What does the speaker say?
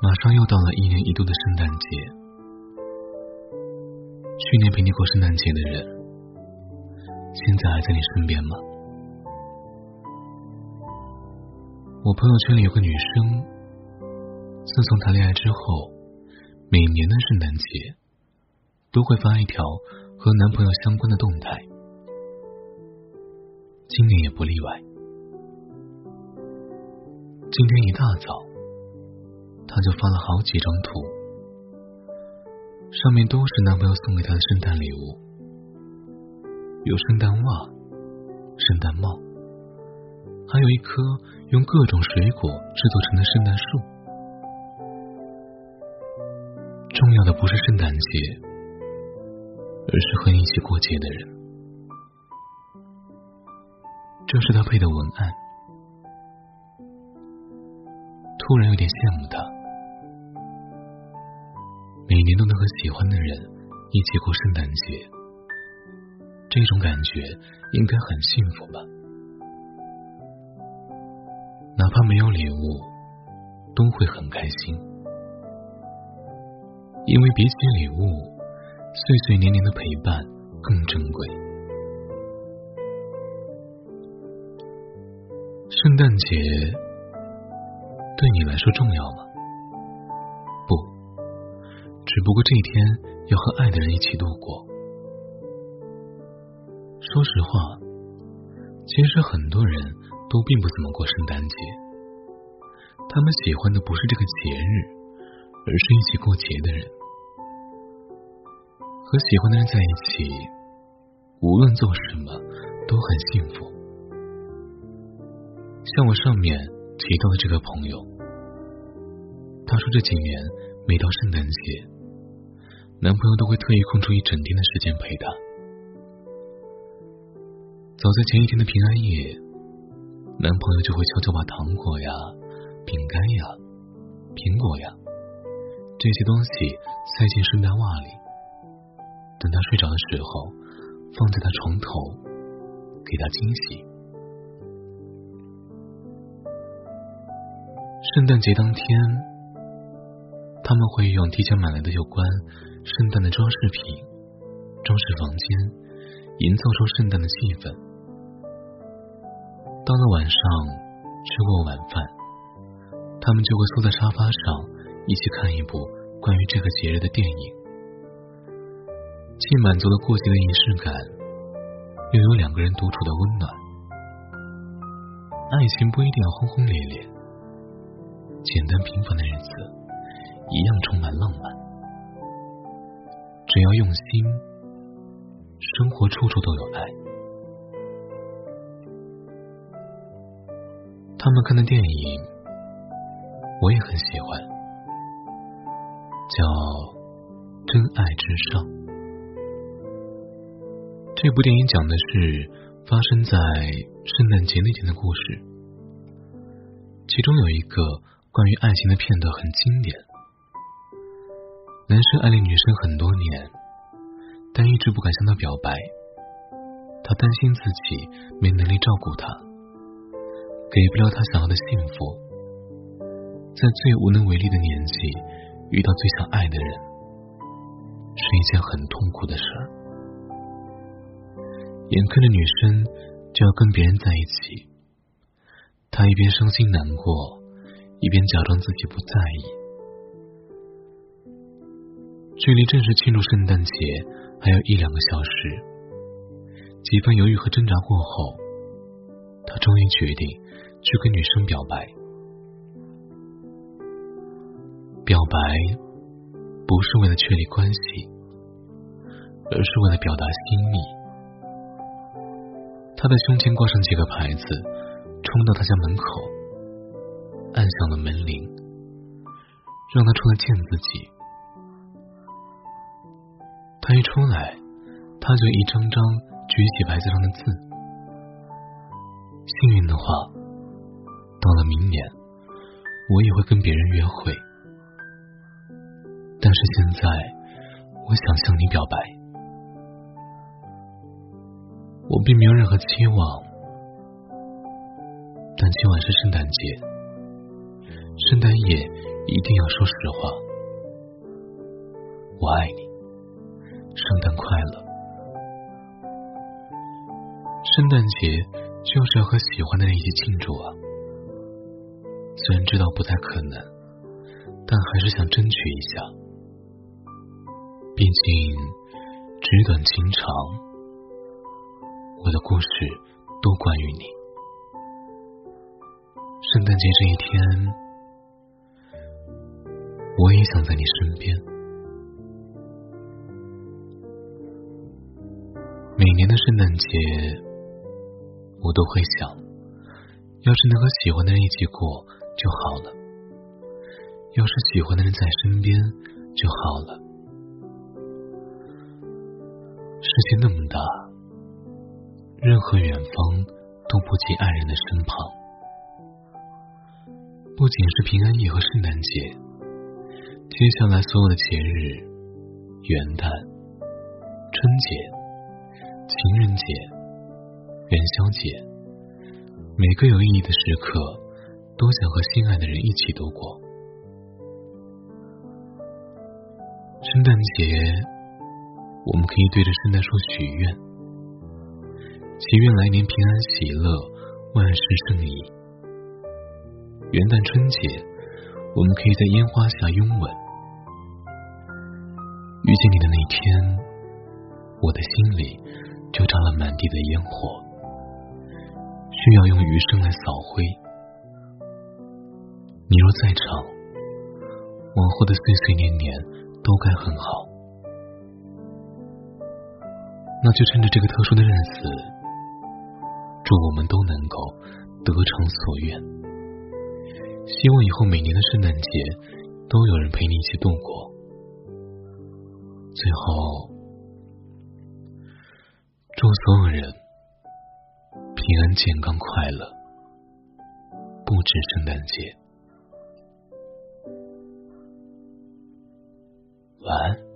马上又到了一年一度的圣诞节。去年陪你过圣诞节的人，现在还在你身边吗？我朋友圈里有个女生，自从谈恋爱之后，每年的圣诞节都会发一条和男朋友相关的动态，今年也不例外。今天一大早。他就发了好几张图，上面都是男朋友送给她的圣诞礼物，有圣诞袜、圣诞帽，还有一棵用各种水果制作成的圣诞树。重要的不是圣诞节，而是和你一起过节的人。这是他配的文案，突然有点羡慕他。每年都能和喜欢的人一起过圣诞节，这种感觉应该很幸福吧？哪怕没有礼物，都会很开心，因为比起礼物，岁岁年年的陪伴更珍贵。圣诞节对你来说重要吗？只不过这一天要和爱的人一起度过。说实话，其实很多人都并不怎么过圣诞节，他们喜欢的不是这个节日，而是一起过节的人。和喜欢的人在一起，无论做什么都很幸福。像我上面提到的这个朋友，他说这几年每到圣诞节。男朋友都会特意空出一整天的时间陪她。早在前一天的平安夜，男朋友就会悄悄把糖果呀、饼干呀、苹果呀这些东西塞进圣诞袜里，等他睡着的时候，放在他床头，给他惊喜。圣诞节当天，他们会用提前买来的有关。圣诞的装饰品，装饰房间，营造出圣诞的气氛。到了晚上，吃过晚饭，他们就会坐在沙发上，一起看一部关于这个节日的电影，既满足了过节的仪式感，又有两个人独处的温暖。爱情不一定要轰轰烈烈，简单平凡的日子一样充满浪漫。只要用心，生活处处都有爱。他们看的电影，我也很喜欢，叫《真爱至上》。这部电影讲的是发生在圣诞节那天的故事，其中有一个关于爱情的片段很经典。男生暗恋女生很多年，但一直不敢向她表白。他担心自己没能力照顾她，给不了她想要的幸福。在最无能为力的年纪，遇到最想爱的人，是一件很痛苦的事儿。眼看着女生就要跟别人在一起，他一边伤心难过，一边假装自己不在意。距离正式庆祝圣诞节还有一两个小时，几番犹豫和挣扎过后，他终于决定去跟女生表白。表白不是为了确立关系，而是为了表达心意。他在胸前挂上几个牌子，冲到他家门口，按响了门铃，让他出来见自己。他一出来，他就一张张举起牌子上的字。幸运的话，到了明年，我也会跟别人约会。但是现在，我想向你表白。我并没有任何期望，但今晚是圣诞节，圣诞夜一定要说实话。我爱你，圣诞快乐。圣诞节就是要和喜欢的人一起庆祝啊！虽然知道不太可能，但还是想争取一下。毕竟纸短情长，我的故事都关于你。圣诞节这一天，我也想在你身边。每年的圣诞节，我都会想，要是能和喜欢的人一起过就好了。要是喜欢的人在身边就好了。世界那么大，任何远方都不及爱人的身旁。不仅是平安夜和圣诞节，接下来所有的节日，元旦、春节、情人节、元宵节，每个有意义的时刻，都想和心爱的人一起度过。圣诞节，我们可以对着圣诞树许愿，祈愿来年平安喜乐，万事胜意。元旦春节，我们可以在烟花下拥吻。遇见你的那天，我的心里就炸了满地的烟火，需要用余生来扫灰。你若在场，往后的岁岁年年都该很好。那就趁着这个特殊的日子，祝我们都能够得偿所愿。希望以后每年的圣诞节都有人陪你一起度过。最后，祝所有人平安、健康、快乐，不止圣诞节。晚安。